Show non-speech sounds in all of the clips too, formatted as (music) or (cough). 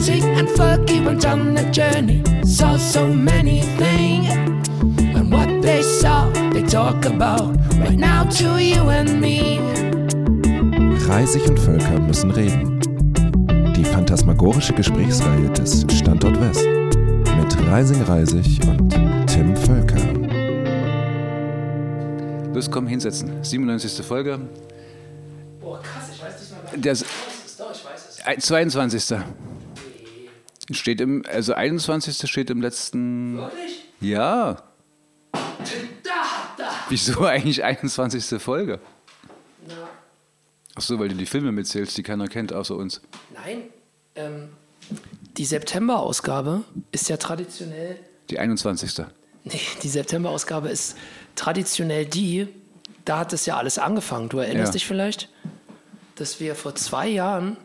Rising and Fergie went on a journey, saw so many things. And what they saw, they talk about right now to you and me. Reisig und Völker müssen reden. Die phantasmagorische Gesprächsreihe des Standort West mit Reising Reisig und Tim Völker. Los, komm, hinsetzen. 97. Folge. Boah, krass, ich weiß nicht mal, Der was ist doch, ich weiß es. äh, 22. Steht im, also 21. steht im letzten. Wirklich? Ja. Da, da. Wieso eigentlich 21. Folge? Na, Ach so, weil du die Filme mitzählst, die keiner kennt, außer uns. nein, ähm, die September-Ausgabe ist ja traditionell Die 21. Nee, die September-Ausgabe ist traditionell die, da hat es ja alles angefangen. Du erinnerst Ja. dich vielleicht, dass wir vor zwei Jahren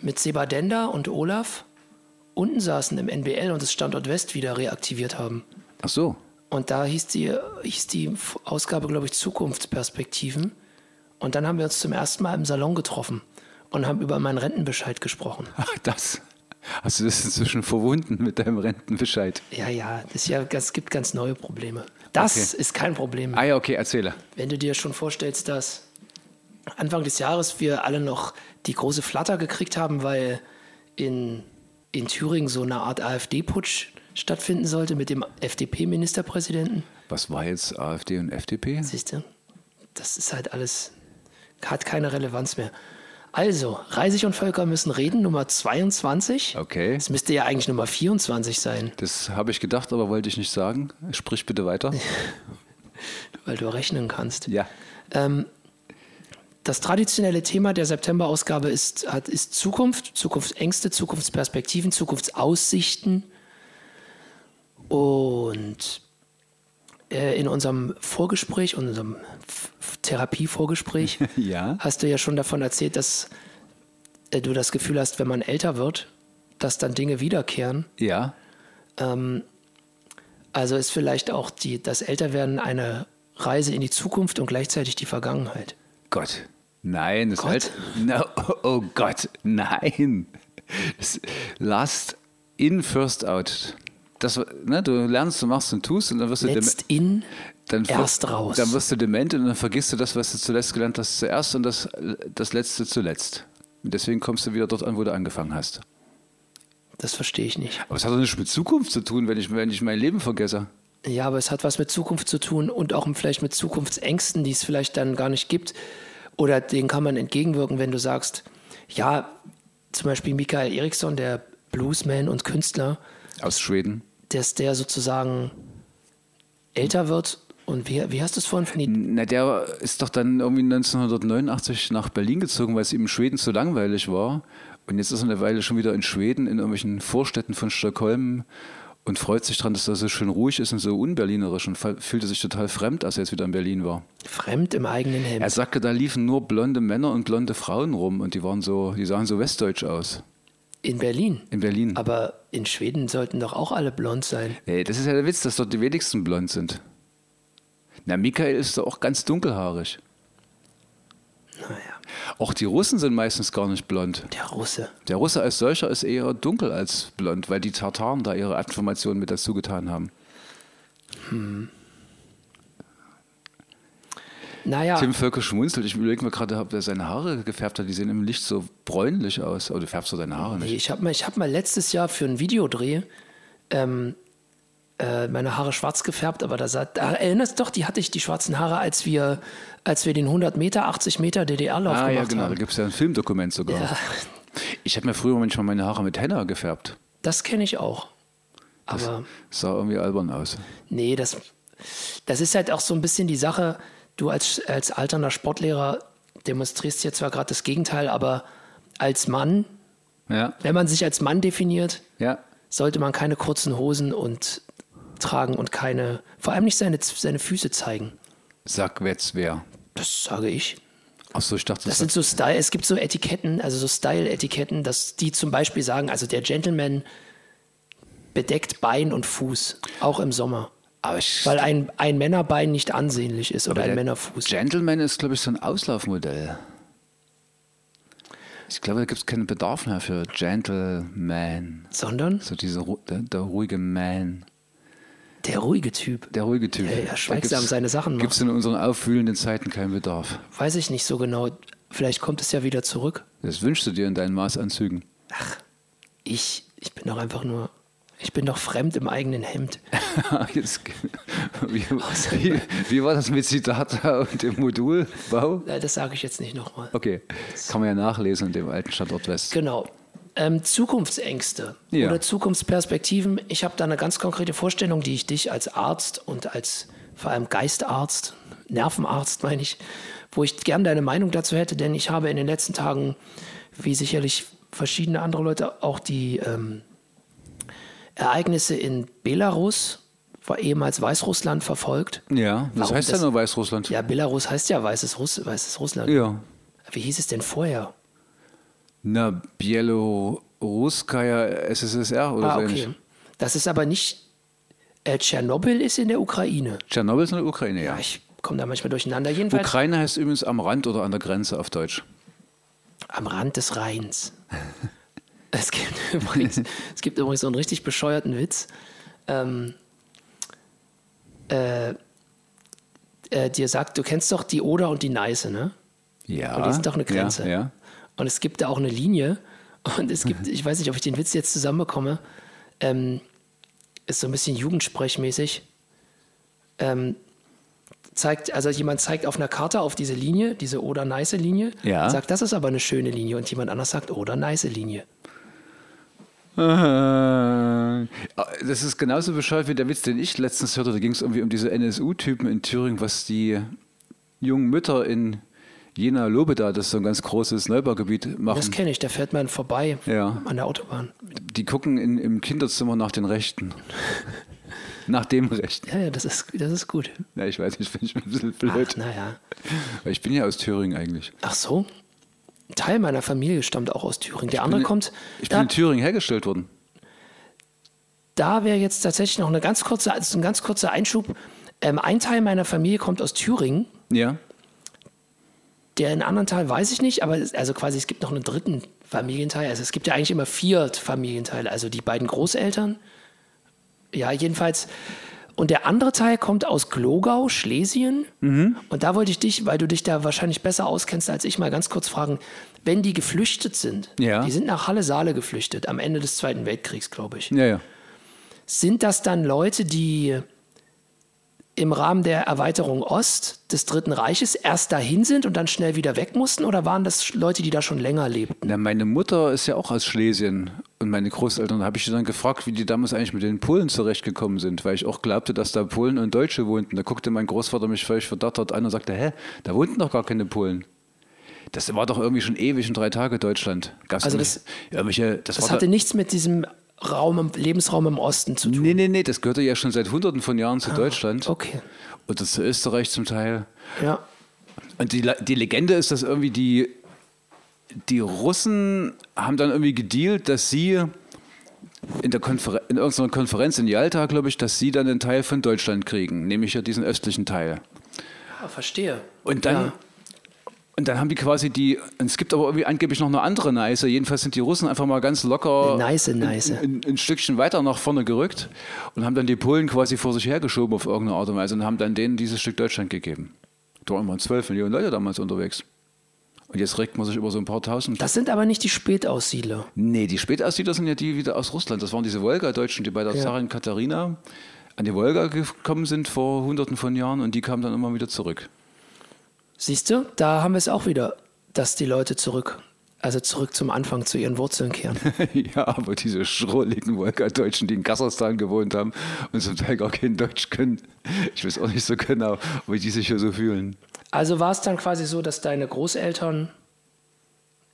mit Sebadenda und Olaf unten saßen im NBL und das Standort West wieder reaktiviert haben. Ach so. Und da hieß die, hieß die Ausgabe, glaube ich, Zukunftsperspektiven. Und dann haben wir uns zum ersten Mal im Salon getroffen und haben über meinen Rentenbescheid gesprochen. Ach, das. Hast du das inzwischen verwunden mit deinem Rentenbescheid? Ja, ja, das ja, es gibt ganz neue Probleme. Das Okay. ist kein Problem. Ah ja, okay, erzähle. Wenn du dir schon vorstellst, dass Anfang des Jahres wir alle noch die große Flatter gekriegt haben, weil in, in Thüringen so eine Art AfD-Putsch stattfinden sollte mit dem FDP-Ministerpräsidenten. Was war jetzt AfD und FDP? Siehst du? Das ist halt alles, hat keine Relevanz mehr. Also, Reisig und Völker müssen reden, Nummer 22. Okay. Es müsste ja eigentlich Nummer 24 sein, Das habe ich gedacht, aber wollte ich nicht sagen. Sprich bitte weiter. (laughs) weil du rechnen kannst. Ja. Das traditionelle Thema der September-Ausgabe ist, ist Zukunft, Zukunftsängste, Zukunftsperspektiven, Zukunftsaussichten. Und äh, in unserem Vorgespräch, unserem Therapievorgespräch, (laughs) Ja. hast du ja schon davon erzählt, dass äh, du das Gefühl hast, wenn man älter wird, dass dann Dinge wiederkehren. Ja. Also ist vielleicht auch die, das Älterwerden eine Reise in die Zukunft und gleichzeitig die Vergangenheit. Gott. Nein, das Gott? Alt. No, oh Gott, nein. Das last in, first out. Das, ne, du lernst, du machst und tust und dann wirst du Letzt in, dann, erst raus. Dann wirst du dement und dann vergisst du das, was du zuletzt gelernt hast, zuerst und das, das Letzte zuletzt. Und deswegen kommst du wieder dort an, wo du angefangen hast. Das verstehe ich nicht. Aber es hat doch nichts mit Zukunft zu tun, wenn ich, wenn ich mein Leben vergesse. Ja, aber es hat was mit Zukunft zu tun und auch vielleicht mit Zukunftsängsten, die es vielleicht dann gar nicht gibt. Oder denen kann man entgegenwirken, wenn du sagst, ja, zum Beispiel Michael Eriksson, der Bluesman und Künstler, Aus Schweden. dass der sozusagen älter wird und wie, wie hast du es vorhin den Na, der ist doch dann irgendwie 1989 nach Berlin gezogen, weil es ihm in Schweden zu langweilig war. Und jetzt ist er eine Weile schon wieder in Schweden, in irgendwelchen Vorstädten von Stockholm und freut sich daran, dass da so schön ruhig ist und so unberlinerisch und fühlte sich total fremd, als er jetzt wieder in Berlin war. Fremd im eigenen Hemd? Er sagte, da liefen nur blonde Männer und blonde Frauen rum und die waren so, die sahen so westdeutsch aus. in Berlin. In Berlin. Aber in Schweden sollten doch auch alle blond sein. Nee, das ist ja der Witz, dass dort die wenigsten blond sind. Na, Michael ist doch auch ganz dunkelhaarig. Naja, Auch die Russen sind meistens gar nicht blond. der Russe. Der Russe als solcher ist eher dunkel als blond, weil die Tartaren da ihre Informationen mit dazu getan haben. Naja, Tim Völker schmunzelt. Ich überlege mir gerade, ob er seine Haare gefärbt hat. Die sehen im Licht so bräunlich aus. Aber du färbst doch deine Haare Nee, nicht. ich habe mal, ich hab mal letztes Jahr für einen Videodreh ähm, äh, meine Haare schwarz gefärbt, aber da, sah, da erinnerst doch, die hatte ich die schwarzen Haare, als wir, als wir den 100 Meter, 80 Meter DDR-Lauf Ah gemacht ja, genau. Da haben. gibt es ja ein Filmdokument sogar. Ja, Ich habe mir früher manchmal meine Haare mit Henna gefärbt. das kenne ich auch. Aber Sah irgendwie albern aus. nee, das, das ist halt auch so ein bisschen die Sache, du als, als alternder Sportlehrer demonstrierst hier zwar gerade das Gegenteil, aber als Mann, Ja, wenn man sich als Mann definiert, ja. sollte man keine kurzen Hosen und tragen und keine, vor allem nicht seine, seine Füße zeigen. Sag jetzt wer. Das sage ich. Achso, ich dachte, Das sind so Style, es gibt so Etiketten, also so Style-Etiketten, dass die zum Beispiel sagen, also der Gentleman bedeckt Bein und Fuß, auch im Sommer. Weil ein, ein Männerbein nicht ansehnlich ist oder ein Männerfuß. Gentleman ist, glaube ich, so ein Auslaufmodell. Ich glaube, da gibt es keinen Bedarf mehr für Gentleman. Sondern So diese, ru- der, der ruhige Man. Der ruhige Typ. Der ruhige Typ. Der ja schweigsam seine Sachen Gibt es in unseren aufwühlenden Zeiten keinen Bedarf. Weiß ich nicht so genau. Vielleicht kommt es ja wieder zurück. Das wünschst du dir in deinen Maßanzügen. Ich, ich bin doch einfach nur. Ich bin doch fremd im eigenen Hemd. (laughs) Jetzt, wie, (laughs) wie, wie war das mit Zitata und dem Modulbau? Das sage ich jetzt nicht nochmal. Okay, kann man ja nachlesen in dem alten Standort West. Genau. Ähm, Zukunftsängste Ja. oder Zukunftsperspektiven. Ich habe da eine ganz konkrete Vorstellung, die ich dich als Arzt und als vor allem Geistarzt, Nervenarzt meine ich, wo ich gern deine Meinung dazu hätte, denn ich habe in den letzten Tagen, wie sicherlich verschiedene andere Leute, auch die ähm, Ereignisse in Belarus, war ehemals Weißrussland, verfolgt. Ja, das Warum heißt das- ja nur Weißrussland. Ja, Belarus heißt ja Weißes, Russ Weißes Russland. Ja. Wie hieß es denn vorher? Na, Bieloruskaya SSSR oder Ah, so okay. ähnlich. Das ist aber nicht. Äh, Tschernobyl ist in der Ukraine. Tschernobyl ist in der Ukraine, ja. Ja, ich komme da manchmal durcheinander. Jedenfalls Ukraine heißt übrigens am Rand oder an der Grenze auf Deutsch. am Rand des Rheins. (laughs) es, gibt (laughs) übrigens, es gibt übrigens so einen richtig bescheuerten Witz. Ähm, äh, äh, dir sagt, du kennst doch die Oder und die Neiße, ne? Ja. Und die sind doch eine Grenze. Ja, ja. Und es gibt da auch eine Linie. Und es gibt, ich weiß nicht, ob ich den Witz jetzt zusammenbekomme, ähm, ist so ein bisschen jugendsprechmäßig. Ähm, zeigt, also jemand zeigt auf einer Karte auf diese Linie, diese Oder-Neiße-Linie, Ja. sagt, das ist aber eine schöne Linie. Und jemand anders sagt, Oder-Neiße-Linie. Äh, Das ist genauso bescheuert wie der Witz, den ich letztens hörte. Da ging es irgendwie um diese NSU-Typen in Thüringen, was die jungen Mütter in Jena Lobeda, das ist so ein ganz großes Neubaugebiet, Das machen. kenne ich, da fährt man vorbei Ja. an der Autobahn. Die gucken in, im Kinderzimmer nach den Rechten. (laughs) nach dem Rechten. Ja, ja, das ist, das ist gut. Ja, ich weiß ich ein bisschen blöd. naja. Ich bin ja aus Thüringen eigentlich. Ach so. Ein Teil meiner Familie stammt auch aus Thüringen. Der andere bin- kommt. Ich bin in Thüringen hergestellt worden. da wäre jetzt tatsächlich noch eine ganz kurze, also ein ganz kurzer Einschub. Ähm, ein Teil meiner Familie kommt aus Thüringen. Ja. Der in anderen Teil weiß ich nicht, aber es, also quasi es gibt noch einen dritten Familienteil. Also es gibt ja eigentlich immer vier Familienteile. Also die beiden Großeltern. Ja, jedenfalls. Und der andere Teil kommt aus Glogau, Schlesien. Mhm. Und da wollte ich dich, weil du dich da wahrscheinlich besser auskennst als ich, mal ganz kurz fragen, wenn die geflüchtet sind, Ja. die sind nach Halle-Saale geflüchtet, am Ende des Zweiten Weltkriegs, glaube ich. Ja, ja. Sind das dann Leute, die im Rahmen der Erweiterung Ost des Dritten Reiches erst dahin sind und dann schnell wieder weg mussten? Oder waren das Leute, die da schon länger lebten? Na, meine Mutter ist ja auch aus Schlesien und meine Großeltern. Da habe ich sie dann gefragt, wie die damals eigentlich mit den Polen zurechtgekommen sind, weil ich auch glaubte, dass da Polen und Deutsche wohnten. Da guckte mein Großvater mich völlig verdattert an und sagte, hä, da wohnten doch gar keine Polen. Das war doch irgendwie schon ewig in drei Tage Deutschland. Gab's Also das- irgendwelche, das, Das war hatte da, nichts mit diesem Raum, Lebensraum im Osten zu tun. Nee, nee, nee, das gehörte ja schon seit hunderten von Jahren zu Deutschland. Ah, Okay. Oder zu Österreich zum Teil. Ja. Und die, die Legende ist, dass irgendwie die, die Russen haben dann irgendwie gedealt, dass sie in, der Konfer in irgendeiner Konferenz in Jalta, glaube ich, dass sie dann einen Teil von Deutschland kriegen, nämlich ja diesen östlichen Teil. Ah, verstehe. Und dann, Ja. Und dann haben die quasi die, und es gibt aber irgendwie angeblich noch eine andere Neiße, jedenfalls sind die Russen einfach mal ganz locker Neiße, Neiße. Ein, ein, ein Stückchen weiter nach vorne gerückt und haben dann die Polen quasi vor sich hergeschoben auf irgendeine Art und Weise und haben dann denen dieses Stück Deutschland gegeben. Da waren immer 12 Millionen Leute damals unterwegs. Und jetzt regt man sich über so ein paar tausend. Das sind aber nicht die Spätaussiedler. nee, die Spätaussiedler sind ja die wieder aus Russland. Das waren diese Wolga-Deutschen, die bei der Ja. Zarin Katharina an die Wolga gekommen sind vor hunderten von Jahren und die kamen dann immer wieder zurück. Siehst du, da haben wir es auch wieder, dass die Leute zurück, also zurück zum Anfang, zu ihren Wurzeln kehren. (laughs) ja, aber diese schrulligen Wolga-Deutschen, die in Kasachstan gewohnt haben und zum Teil gar kein Deutsch können, ich weiß auch nicht so genau, wie die sich hier so fühlen. Also war es dann quasi so, dass deine Großeltern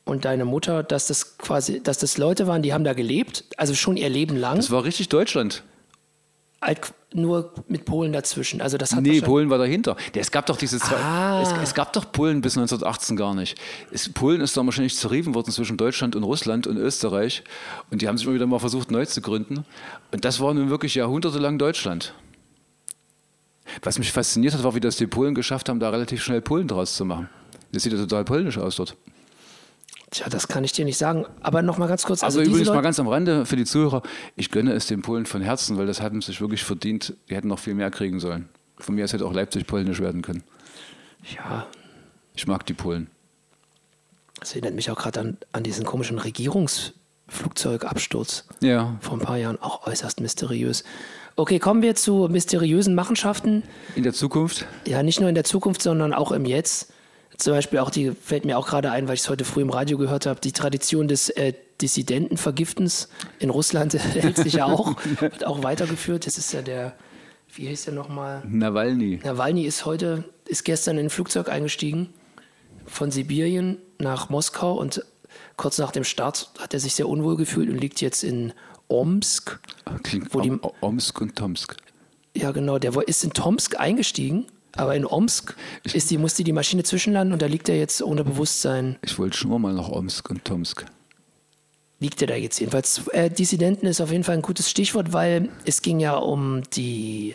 und deine Mutter, dass das quasi, dass das Leute waren, die haben da gelebt, also schon ihr Leben lang, Das war richtig Deutschland. Halt nur mit Polen dazwischen. Also das hat Nee, Polen war dahinter. Es gab doch diese zwei. Ah. Es, es gab doch Polen bis 1918 gar nicht. Es, Polen ist dann wahrscheinlich zerrieben worden zwischen Deutschland und Russland und Österreich. Und die haben sich immer wieder mal versucht, neu zu gründen. Und das war nun wirklich jahrhundertelang Deutschland. Was mich fasziniert hat, war, wie das die Polen geschafft haben, da relativ schnell Polen draus zu machen. Das sieht ja total polnisch aus dort. Tja, das kann ich dir nicht sagen. Aber noch mal ganz kurz. Also, diese übrigens mal Leute- ganz am Rande für die Zuhörer, ich gönne es den Polen von Herzen, weil das haben sich wirklich verdient. Die hätten noch viel mehr kriegen sollen. Von mir aus hätte auch Leipzig polnisch werden können. Ja, Ich mag die Polen. das erinnert mich auch gerade an, an diesen komischen Regierungsflugzeugabsturz Ja. vor ein paar Jahren. Auch äußerst mysteriös. Okay, kommen wir zu mysteriösen Machenschaften. In der Zukunft? Ja, nicht nur in der Zukunft, sondern auch im Jetzt. Zum Beispiel auch die, fällt mir auch gerade ein, weil ich es heute früh im Radio gehört habe, die Tradition des äh, Dissidentenvergiftens in Russland (laughs) hält sich ja auch, wird auch weitergeführt. Das ist ja der, wie hieß der nochmal? Nawalny. Nawalny ist heute, ist gestern in ein Flugzeug eingestiegen von Sibirien nach Moskau und kurz nach dem Start hat er sich sehr unwohl gefühlt und liegt jetzt in Omsk. Klingt Wo die- Om- Omsk und Tomsk. Ja, genau, der ist in Tomsk eingestiegen, aber in Omsk ist die, musste die Maschine zwischenlanden und da liegt er jetzt ohne Bewusstsein. Ich wollte schon mal nach Omsk und Tomsk. Liegt er da jetzt jedenfalls? Äh, Dissidenten ist auf jeden Fall ein gutes Stichwort, weil es ging ja um die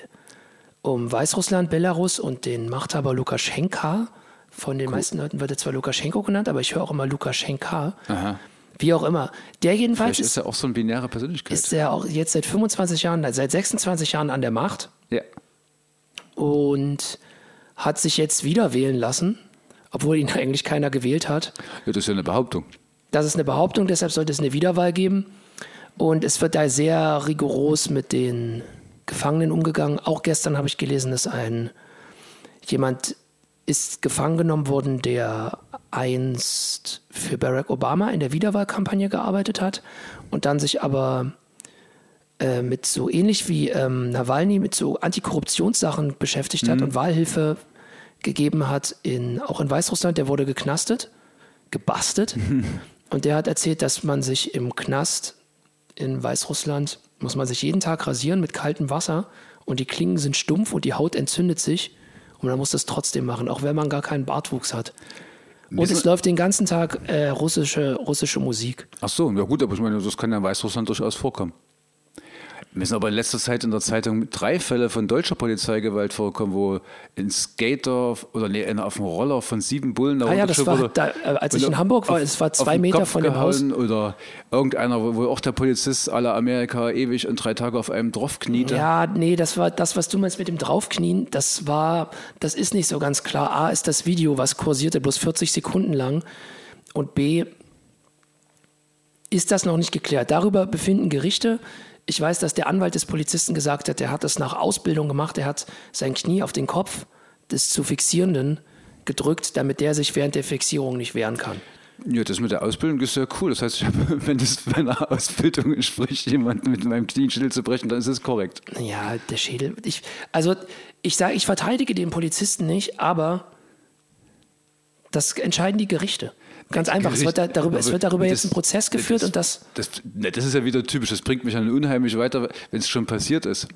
um Weißrussland, Belarus und den Machthaber Lukaschenka. Von den meisten Leuten wird er zwar Lukaschenko genannt, aber ich höre auch immer Lukaschenka. Aha. Wie auch immer. Der jedenfalls Vielleicht ist ist, er auch so eine binäre Persönlichkeit. ist er auch jetzt seit 25 Jahren, seit 26 Jahren an der Macht ja. Und hat sich jetzt wieder wählen lassen, obwohl ihn (laughs) eigentlich keiner gewählt hat. ja, das ist ja eine Behauptung. Das ist eine Behauptung, deshalb sollte es eine Wiederwahl geben. Und es wird da sehr rigoros mit den Gefangenen umgegangen. Auch gestern habe ich gelesen, dass ein jemand ist gefangen genommen worden, der einst für Barack Obama in der Wiederwahlkampagne gearbeitet hat und dann sich aber äh, mit so ähnlich wie ähm, Nawalny mit so Antikorruptionssachen beschäftigt hat und Wahlhilfe gegeben hat, in, auch in Weißrussland. Der wurde geknastet, gebastelt. (laughs) und der hat erzählt, dass man sich im Knast in Weißrussland, muss man sich jeden Tag rasieren mit kaltem Wasser und die Klingen sind stumpf und die Haut entzündet sich. Und man muss das trotzdem machen, auch wenn man gar keinen Bartwuchs hat. Und Wissen- es läuft den ganzen Tag äh, russische, russische Musik. Ach so, ja gut, aber ich meine, das kann ja in Weißrussland durchaus vorkommen. Mir sind aber in letzter Zeit in der Zeitung drei Fälle von deutscher Polizeigewalt vorgekommen, wo ein Skater oder nee, einer auf dem Roller von sieben Bullen da Ah ja, das war, da, äh, als ich in Hamburg war, auf- es war zwei Meter Kopf von dem Haus. Oder irgendeiner, wo, auch der Polizist aller Amerika ewig und drei Tage auf einem drauf kniete. Ja, nee, das war das, was du meinst mit dem Draufknien. Das war, das ist nicht so ganz klar. A ist das Video, was kursierte, bloß 40 Sekunden lang. Und B ist das noch nicht geklärt. Darüber befinden Gerichte. Ich weiß, dass der Anwalt des Polizisten gesagt hat, er hat das nach Ausbildung gemacht. Er hat sein Knie auf den Kopf des zu Fixierenden gedrückt, damit der sich während der Fixierung nicht wehren kann. Ja, das mit der Ausbildung ist ja cool. Das heißt, (laughs) wenn das meiner Ausbildung entspricht, jemanden mit meinem Knie still zu brechen, dann ist es korrekt. Ja, der Schädel. Ich, also ich sage, ich verteidige den Polizisten nicht, aber das entscheiden die Gerichte. Ganz einfach. Es wird, da, darüber, es wird darüber das- jetzt ein Prozess geführt das, und das. Das, ne, das ist ja wieder typisch. Das bringt mich dann unheimlich weiter, wenn es schon passiert ist.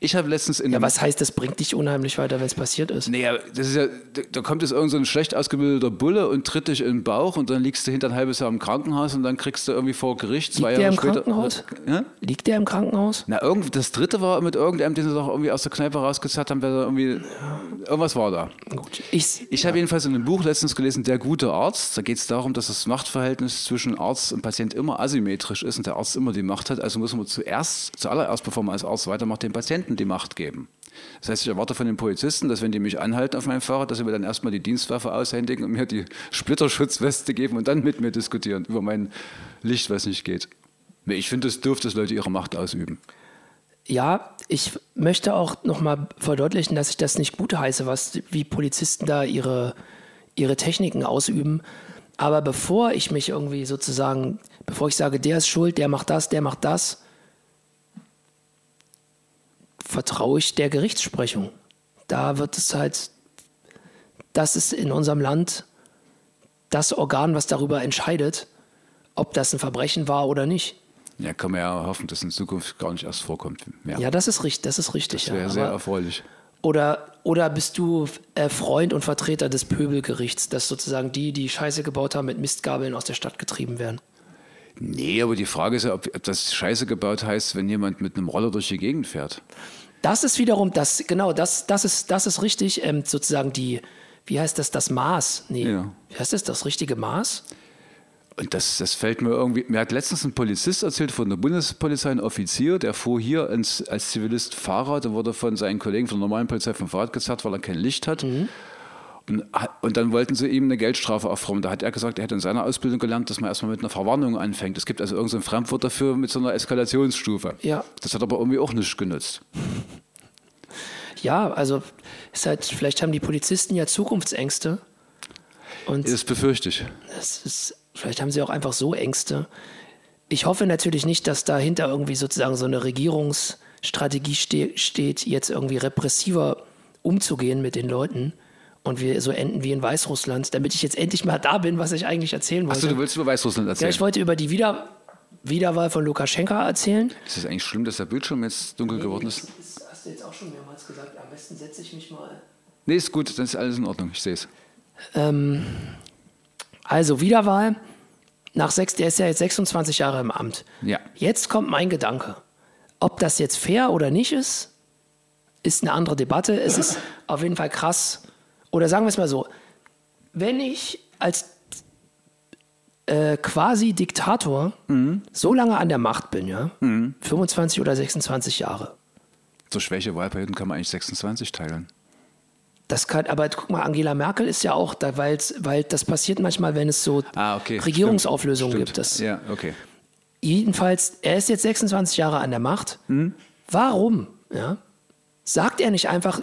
Ich habe letztens in Ja, was heißt, das bringt dich unheimlich weiter, wenn es passiert ist? Naja, das ist ja, da- kommt jetzt irgend so ein schlecht ausgebildeter Bulle und tritt dich in den Bauch und dann liegst du hinter ein halbes Jahr im Krankenhaus und dann kriegst du irgendwie vor Gericht zwei Liegt der Jahre im später. Krankenhaus? Ja? Liegt der im Krankenhaus? Na, irgend, das dritte war mit irgendeinem, den sie doch irgendwie aus der Kneipe rausgezerrt haben, der da irgendwie. Irgendwas war da. Gut. Ich, Ich habe jedenfalls in einem Buch letztens gelesen, Der gute Arzt. Da geht es darum, dass das Machtverhältnis zwischen Arzt und Patient immer asymmetrisch ist und der Arzt immer die Macht hat. Also muss man zuerst, zuallererst, bevor man als Arzt weitermacht, dem Patienten die Macht geben. Das heißt, ich erwarte von den Polizisten, dass wenn die mich anhalten auf meinem Fahrrad, dass sie mir dann erstmal die Dienstwaffe aushändigen und mir die Splitterschutzweste geben und dann mit mir diskutieren über mein Licht, was nicht geht. Ich finde, es dürfte, dass Leute ihre Macht ausüben. ja, ich möchte auch nochmal verdeutlichen, dass ich das nicht gut heiße, was, wie Polizisten da ihre, ihre Techniken ausüben. Aber bevor ich mich irgendwie sozusagen, bevor ich sage, der ist schuld, der macht das, der macht das, vertraue ich der Gerichtssprechung. Da wird es halt, das ist in unserem Land das Organ, was darüber entscheidet, ob das ein Verbrechen war oder nicht. Ja, kann man ja hoffen, dass in Zukunft gar nicht erst vorkommt. Mehr. Ja, das ist richtig. Das ist richtig. das wäre ja. sehr erfreulich. Oder, oder bist du äh, Freund und Vertreter des Pöbelgerichts, dass sozusagen die, die Scheiße gebaut haben, mit Mistgabeln aus der Stadt getrieben werden? Nee, aber die Frage ist ja, ob, ob das Scheiße gebaut heißt, wenn jemand mit einem Roller durch die Gegend fährt. Das ist wiederum, das, genau, das, das, ist, das ist richtig, ähm, sozusagen die, wie heißt das, das Maß? Nee, Ja. wie heißt das, das richtige Maß? Und das, das fällt mir irgendwie. Mir hat letztens ein Polizist erzählt von der Bundespolizei, ein Offizier, der fuhr hier ins, als Zivilist Fahrrad, der wurde von seinen Kollegen von der normalen Polizei vom Fahrrad gezerrt, weil er kein Licht hat. Und, und dann wollten sie ihm eine Geldstrafe aufräumen. Da hat er gesagt, er hätte in seiner Ausbildung gelernt, dass man erstmal mit einer Verwarnung anfängt. Es gibt also irgendein so Fremdwort dafür mit so einer Eskalationsstufe. Ja. Das hat aber irgendwie auch nicht genutzt. Ja, also halt, vielleicht haben die Polizisten ja Zukunftsängste. Und Das befürchte ich. das ist, vielleicht haben sie auch einfach so Ängste. Ich hoffe natürlich nicht, dass dahinter irgendwie sozusagen so eine Regierungsstrategie ste steht, jetzt irgendwie repressiver umzugehen mit den Leuten und wir so enden wie in Weißrussland, damit ich jetzt endlich mal da bin, was ich eigentlich erzählen wollte. Achso, du willst über Weißrussland ja, erzählen? ich wollte über die Wieder Wiederwahl von Lukaschenka erzählen. ist es eigentlich schlimm, dass der Bildschirm jetzt dunkel geworden ist? Das hast du jetzt auch schon mehrmals gesagt. Am besten setze ich mich mal. Nee, ist gut, dann ist alles in Ordnung. Ich sehe es. Ähm, also Wiederwahl. Nach sechs, der ist ja jetzt 26 Jahre im Amt. Ja. Jetzt kommt mein Gedanke. Ob das jetzt fair oder nicht ist, ist eine andere Debatte. Es ist (laughs) auf jeden Fall krass. Oder sagen wir es mal so. Wenn ich als äh, quasi Diktator so lange an der Macht bin, ja, 25 oder 26 Jahre, Zur Schwäche Wahlperioden kann man eigentlich 26 teilen. Das kann, aber guck mal, Angela Merkel ist ja auch da, weil's, weil das passiert manchmal, wenn es so Ah, okay. Regierungsauflösungen Stimmt. gibt. Das, Ja, okay. Jedenfalls, er ist jetzt 26 Jahre an der Macht. Hm? Warum? Ja? Sagt er nicht einfach,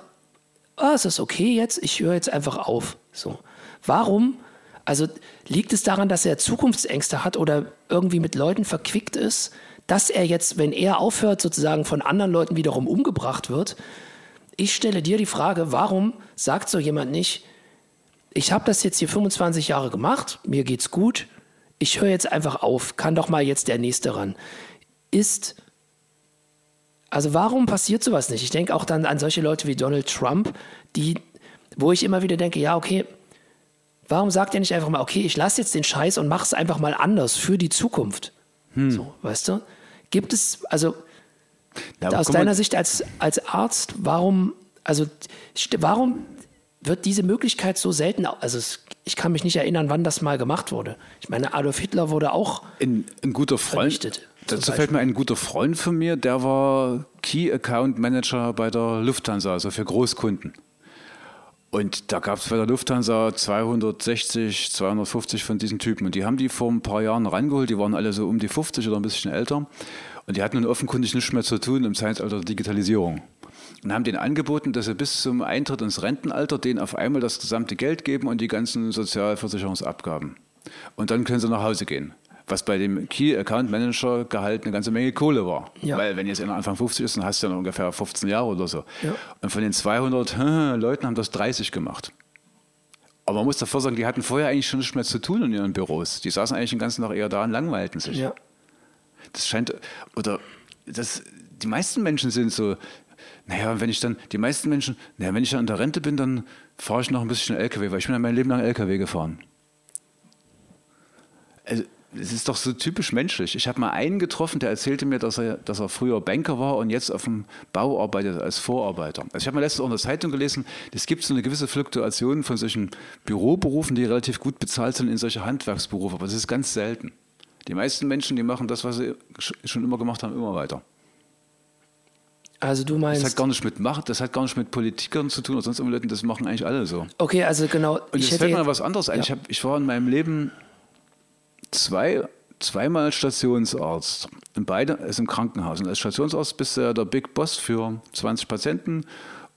ah, es ist okay jetzt, ich höre jetzt einfach auf. So. Warum? Also liegt es daran, dass er Zukunftsängste hat oder irgendwie mit Leuten verquickt ist, dass er jetzt, wenn er aufhört, sozusagen von anderen Leuten wiederum umgebracht wird? Ich stelle dir die Frage, warum sagt so jemand nicht, ich habe das jetzt hier 25 Jahre gemacht, mir geht's gut, ich höre jetzt einfach auf, kann doch mal jetzt der Nächste ran. Ist, also warum passiert sowas nicht? Ich denke auch dann an solche Leute wie Donald Trump, die, wo ich immer wieder denke, ja, okay, warum sagt er nicht einfach mal, okay, ich lasse jetzt den Scheiß und mache es einfach mal anders für die Zukunft? So, weißt du? Gibt es, also aber aus deiner Sicht als, als Arzt, warum, also warum wird diese Möglichkeit so selten, also es, ich kann mich nicht erinnern, wann das mal gemacht wurde. Ich meine, Adolf Hitler wurde auch, Ein, ein guter Freund. Vernichtet, Dazu fällt mir ein guter Freund von mir, der war Key Account Manager bei der Lufthansa, also für Großkunden. Und da gab es bei der Lufthansa 260, 250 von diesen Typen. Und die haben die vor ein paar Jahren rangeholt. Die waren alle so um die 50 oder ein bisschen älter. Und die hatten nun offenkundig nichts mehr zu tun im Zeitalter der Digitalisierung. Und haben denen angeboten, dass sie bis zum Eintritt ins Rentenalter denen auf einmal das gesamte Geld geben und die ganzen Sozialversicherungsabgaben. Und dann können sie nach Hause gehen. Was bei dem Key Account Manager Gehalt eine ganze Menge Kohle war. Ja. Weil wenn jetzt einer Anfang 50 ist, dann hast du ja noch ungefähr 15 Jahre oder so. Ja. Und von den 200 (laughs) Leuten haben das 30 gemacht. Aber man muss davor sagen, die hatten vorher eigentlich schon nichts mehr zu tun in ihren Büros. Die saßen eigentlich den ganzen Tag eher da und langweilten sich. ja, Das scheint, oder das, die meisten Menschen sind so, naja, wenn ich dann, die meisten Menschen, naja, wenn ich dann in der Rente bin, dann fahre ich noch ein bisschen LKW, weil ich bin ja mein Leben lang LKW gefahren. Also, es ist doch so typisch menschlich. Ich habe mal einen getroffen, der erzählte mir, dass er, dass er früher Banker war und jetzt auf dem Bau arbeitet als Vorarbeiter. Also ich habe mal letztens auch in der Zeitung gelesen, es gibt so eine gewisse Fluktuation von solchen Büroberufen, die relativ gut bezahlt sind in solche Handwerksberufe, aber das ist ganz selten. Die meisten Menschen, die machen das, was sie sch- schon immer gemacht haben, immer weiter. also du Das meinst, hat gar nicht mit Macht, das hat gar nicht mit Politikern zu tun oder sonst irgendwelchen Leuten, das machen eigentlich alle so. okay, also genau, Und ich jetzt fällt mir was anderes ein. Ja. Ich, hab, ich war in meinem Leben zwei, zweimal Stationsarzt. Und beide ist im Krankenhaus. Und als Stationsarzt bist du ja der Big Boss für 20 Patienten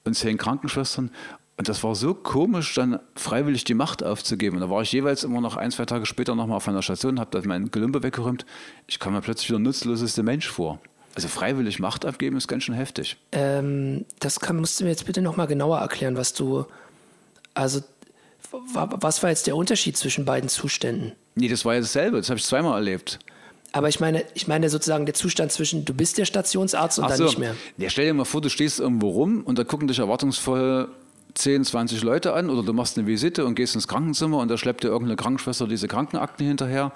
und 10 Krankenschwestern. Und das war so komisch, dann freiwillig die Macht aufzugeben. Und da war ich jeweils immer noch ein, zwei Tage später nochmal auf einer Station, habe dann mein Gelümpe weggeräumt. Ich kam mir plötzlich wieder nutzloseste Mensch vor. Also freiwillig Macht abgeben ist ganz schön heftig. ähm, das kann, musst du mir jetzt bitte nochmal genauer erklären, was du, also wa- was war jetzt der Unterschied zwischen beiden Zuständen? Nee, das war ja dasselbe. Das habe ich zweimal erlebt. Aber ich meine, ich meine sozusagen der Zustand zwischen, du bist der Stationsarzt und Ach dann so. nicht mehr. Ja, stell dir mal vor, du stehst irgendwo rum und da gucken dich erwartungsvoll 10, 20 Leute an oder du machst eine Visite und gehst ins Krankenzimmer und da schleppt dir irgendeine Krankenschwester diese Krankenakten hinterher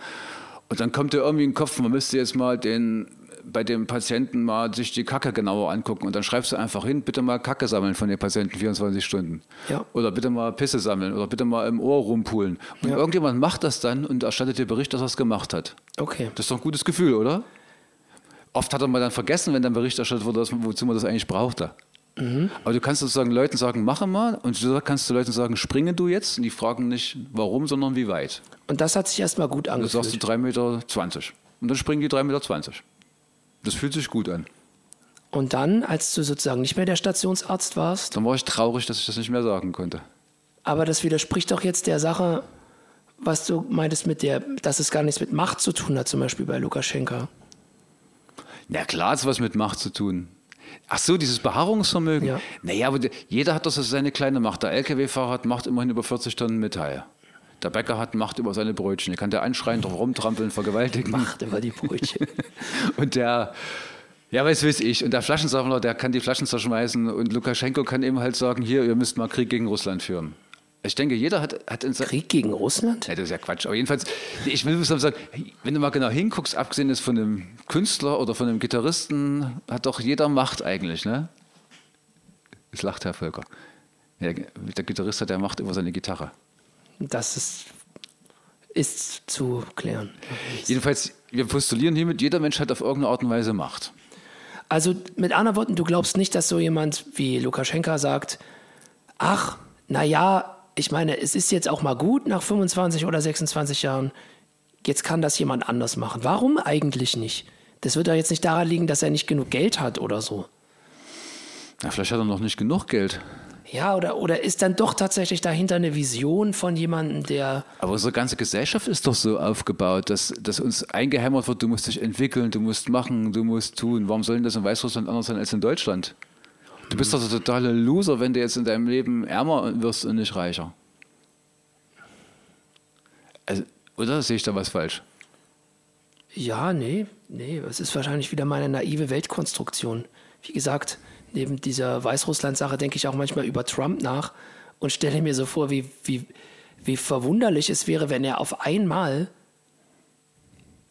und dann kommt dir irgendwie in den Kopf, man müsste jetzt mal den bei dem Patienten mal sich die Kacke genauer angucken und dann schreibst du einfach hin, bitte mal Kacke sammeln von den Patienten 24 Stunden. Ja. Oder bitte mal Pisse sammeln oder bitte mal im Ohr rumpulen. Und Ja. irgendjemand macht das dann und erstattet dir Bericht, dass er es gemacht hat. Okay. Das ist doch ein gutes Gefühl, oder? Oft hat er mal dann vergessen, wenn dann Bericht erstattet wurde, wozu man das eigentlich brauchte. Aber du kannst sozusagen Leuten sagen, mache mal und du kannst du Leuten sagen, springe du jetzt und die fragen nicht warum, sondern wie weit. Und das hat sich erstmal gut Du sagst du angefühlt. 3,20 Meter und dann springen die 3,20 Meter. Das fühlt sich gut an. Und dann, als du sozusagen nicht mehr der Stationsarzt warst, Dann war ich traurig, dass ich das nicht mehr sagen konnte. aber das widerspricht doch jetzt der Sache, was du meintest mit der, dass es gar nichts mit Macht zu tun hat, zum Beispiel bei Lukaschenka. Na klar, hat es was mit Macht zu tun. Ach so, dieses Beharrungsvermögen. Ja. Naja, aber de- jeder hat doch seine kleine Macht. Der LKW-Fahrer hat Macht immerhin über 40 Tonnen Metall. Der Bäcker hat Macht über seine Brötchen. Der kann der anschreien, drauf rumtrampeln, vergewaltigen. Macht über die Brötchen. (laughs) Und der, ja, was weiß ich. Und der Flaschensammler, der kann die Flaschen zerschmeißen. Und Lukaschenko kann eben halt sagen, hier, ihr müsst mal Krieg gegen Russland führen. Ich denke, jeder hat, hat in. Krieg gegen Russland? Ja, das ist ja Quatsch. Aber jedenfalls, ich will bloß sagen, wenn du mal genau hinguckst, abgesehen jetzt von einem Künstler oder von einem Gitarristen, hat doch jeder Macht eigentlich, ne? Es lacht Herr Völker. Ja, der Gitarrist hat ja Macht über seine Gitarre. Das ist, ist zu klären. Jedenfalls, wir postulieren hiermit, jeder Mensch hat auf irgendeine Art und Weise Macht. Also mit anderen Worten, du glaubst nicht, dass so jemand wie Lukaschenka sagt, ach, na ja, ich meine, es ist jetzt auch mal gut nach 25 oder 26 Jahren, jetzt kann das jemand anders machen. Warum eigentlich nicht? Das wird doch jetzt nicht daran liegen, dass er nicht genug Geld hat oder so. Na, vielleicht hat er noch nicht genug Geld. Ja, oder, oder ist dann doch tatsächlich dahinter eine Vision von jemandem, der. Aber unsere ganze Gesellschaft ist doch so aufgebaut, dass, dass uns eingehämmert wird, du musst dich entwickeln, du musst machen, du musst tun. Warum soll denn das in Weißrussland anders sein als in Deutschland? Du bist doch der totale Loser, wenn du jetzt in deinem Leben ärmer wirst und nicht reicher. Also, oder sehe ich da was falsch? Ja, nee, nee, es ist wahrscheinlich wieder meine naive Weltkonstruktion. Wie gesagt, neben dieser Weißrussland-Sache denke ich auch manchmal über Trump nach und stelle mir so vor, wie, wie, wie verwunderlich es wäre, wenn er auf einmal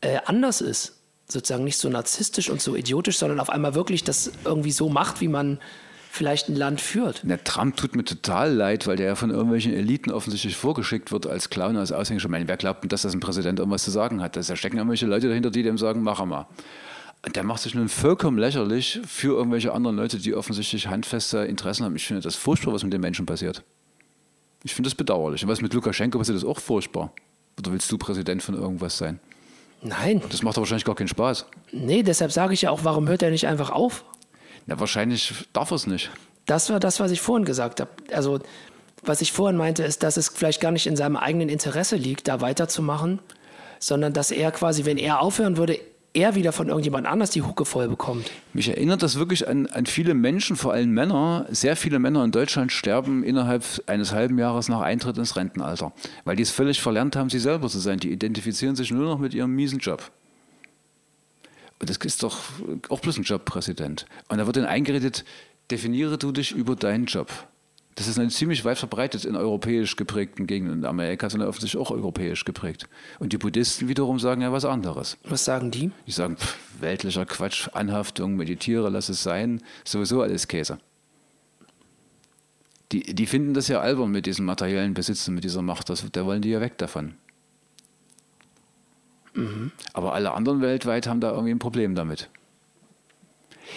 äh, anders ist. Sozusagen nicht so narzisstisch und so idiotisch, sondern auf einmal wirklich das irgendwie so macht, wie man vielleicht ein Land führt. Der Trump tut mir total leid, weil der ja von irgendwelchen Eliten offensichtlich vorgeschickt wird als Clown, als Aushängeschild. Ich meine, wer glaubt denn, dass das ein Präsident irgendwas zu sagen hat? Da stecken irgendwelche Leute dahinter, die dem sagen, mach mal. Und der macht sich nun vollkommen lächerlich für irgendwelche anderen Leute, die offensichtlich handfeste Interessen haben. Ich finde das furchtbar, was mit den Menschen passiert. Ich finde das bedauerlich. Und was mit Lukaschenko passiert, ist auch furchtbar. Oder willst du Präsident von irgendwas sein? Nein, Das macht doch wahrscheinlich gar keinen Spaß. nee, deshalb sage ich ja auch, warum hört er nicht einfach auf? Na, wahrscheinlich darf er es nicht. Das war das, was ich vorhin gesagt habe. Also, was ich vorhin meinte, ist, dass es vielleicht gar nicht in seinem eigenen Interesse liegt, da weiterzumachen, sondern dass er quasi, wenn er aufhören würde, er wieder von irgendjemand anders die Hucke voll bekommt. Mich erinnert das wirklich an, an viele Menschen, vor allem Männer. Sehr viele Männer in Deutschland sterben innerhalb eines halben Jahres nach Eintritt ins Rentenalter, weil die es völlig verlernt haben, sie selber zu sein. Die identifizieren sich nur noch mit ihrem miesen Job. Und das ist doch auch bloß ein Jobpräsident. Und da wird dann eingeredet, definiere du dich über deinen Job. Das ist ziemlich weit verbreitet in europäisch geprägten Gegenden. In Amerika sind ja offensichtlich auch europäisch geprägt. Und die Buddhisten wiederum sagen ja was anderes. Was sagen die? Die sagen, pff, weltlicher Quatsch, Anhaftung, meditiere, lass es sein, sowieso alles Käse. Die, die finden das ja albern mit diesem materiellen Besitz und mit dieser Macht, das, da wollen die ja weg davon. Aber alle anderen weltweit haben da irgendwie ein Problem damit.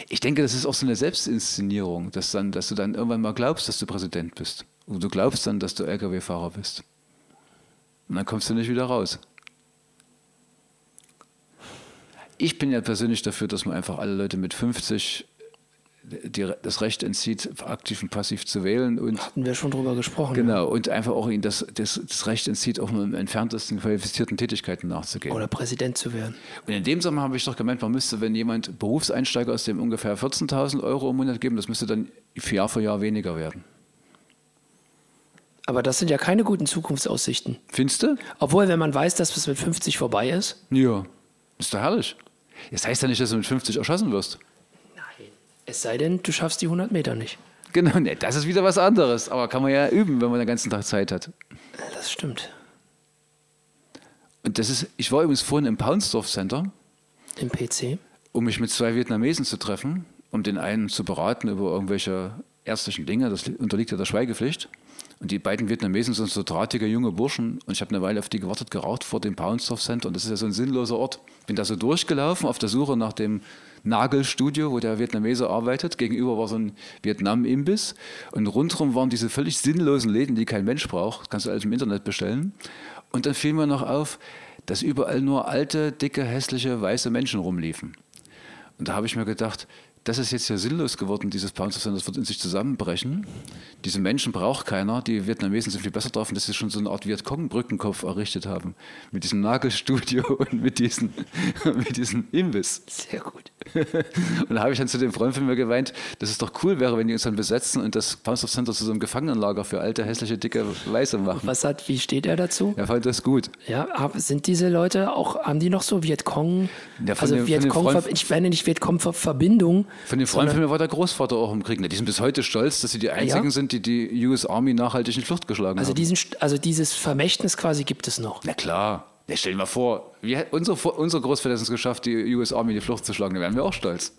Ich denke, das ist auch so eine Selbstinszenierung, dass, dann, dass du dann irgendwann mal glaubst, dass du Präsident bist. Und du glaubst dann, dass du Lkw-Fahrer bist. Und dann kommst du nicht wieder raus. Ich bin ja persönlich dafür, dass man einfach alle Leute mit 50 die, das Recht entzieht, aktiv und passiv zu wählen und Hatten wir schon drüber gesprochen. genau und einfach auch ihnen das, das, das Recht entzieht, auch nur im entferntesten qualifizierten Tätigkeiten nachzugehen. Oder Präsident zu werden. Und in dem Zusammenhang habe ich doch gemeint, man müsste, wenn jemand Berufseinsteiger aus dem ungefähr 14.000 Euro im Monat geben, das müsste dann für Jahr für Jahr weniger werden. Aber das sind ja keine guten Zukunftsaussichten. Findest du? Obwohl, wenn man weiß, dass es mit 50 vorbei ist. Ja. Ist doch herrlich. Das heißt ja nicht, dass du mit 50 erschossen wirst. Es sei denn, du schaffst die 100 Meter nicht. Genau, ne, das ist wieder was anderes. Aber kann man ja üben, wenn man den ganzen Tag Zeit hat. Das stimmt. Und das ist, ich war übrigens vorhin im Paunsdorf Center Im PC. um mich mit zwei Vietnamesen zu treffen, um den einen zu beraten über irgendwelche ärztlichen Dinge. Das unterliegt ja der Schweigepflicht. Und die beiden Vietnamesen sind so drahtige junge Burschen und ich habe eine Weile auf die gewartet, geraucht vor dem Paunsdorf Center und das ist ja so ein sinnloser Ort. Bin da so durchgelaufen auf der Suche nach dem Nagelstudio, wo der Vietnamese arbeitet. Gegenüber war so ein Vietnam-Imbiss und rundherum waren diese völlig sinnlosen Läden, die kein Mensch braucht. Das kannst du alles im Internet bestellen. Und dann fiel mir noch auf, dass überall nur alte, dicke, hässliche, weiße Menschen rumliefen. Und da habe ich mir gedacht, das ist jetzt ja sinnlos geworden, dieses Panzercenter, das wird in sich zusammenbrechen. Diese Menschen braucht keiner. Die Vietnamesen sind viel besser drauf, dass sie schon so eine Art Vietcong-Brückenkopf errichtet haben. Mit diesem Nagelstudio (laughs) und mit diesem, (laughs) mit diesem Imbiss. Sehr gut. (laughs) und da habe ich dann zu dem Freund von mir geweint, dass es doch cool wäre, wenn die uns dann besetzen und das Panzer Center zu so einem Gefangenenlager für alte, hässliche, dicke Weiße machen. Was hat, wie steht er dazu? Er fand das gut. Ja, sind diese Leute auch, haben die noch so Vietcong, Ja, also Vietcong, ich meine nicht Vietcong-Verbindung, Von den Freunden von mir war der Großvater auch im Krieg. Die sind bis heute stolz, dass sie die einzigen ja? sind, die die US Army nachhaltig in Flucht geschlagen also, haben. diesen, also dieses Vermächtnis quasi gibt es noch. Na klar. Ja, stell dir mal vor, wir, unser, unser Großvater hat es geschafft, die US Army in die Flucht zu schlagen. Da wären wir auch stolz.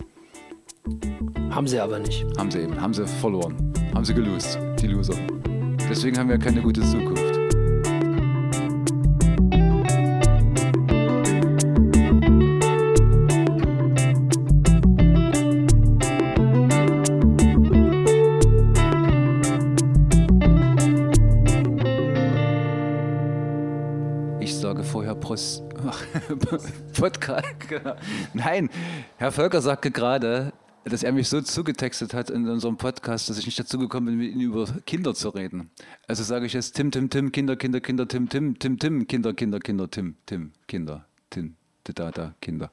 Haben sie aber nicht. Haben sie eben, haben sie verloren. Haben sie gelost, die Loser. Deswegen haben wir keine gute Zukunft. Genau. Nein, Herr Völker sagte gerade, dass er mich so zugetextet hat in unserem Podcast, dass ich nicht dazu gekommen bin, mit ihm über Kinder zu reden. Also sage ich jetzt Tim, Tim, Tim, Kinder, Kinder, Kinder, Tim, Tim, Tim, Tim, Kinder, Kinder, Kinder, Tim, Tim, Kinder, Tim, da, da, Kinder.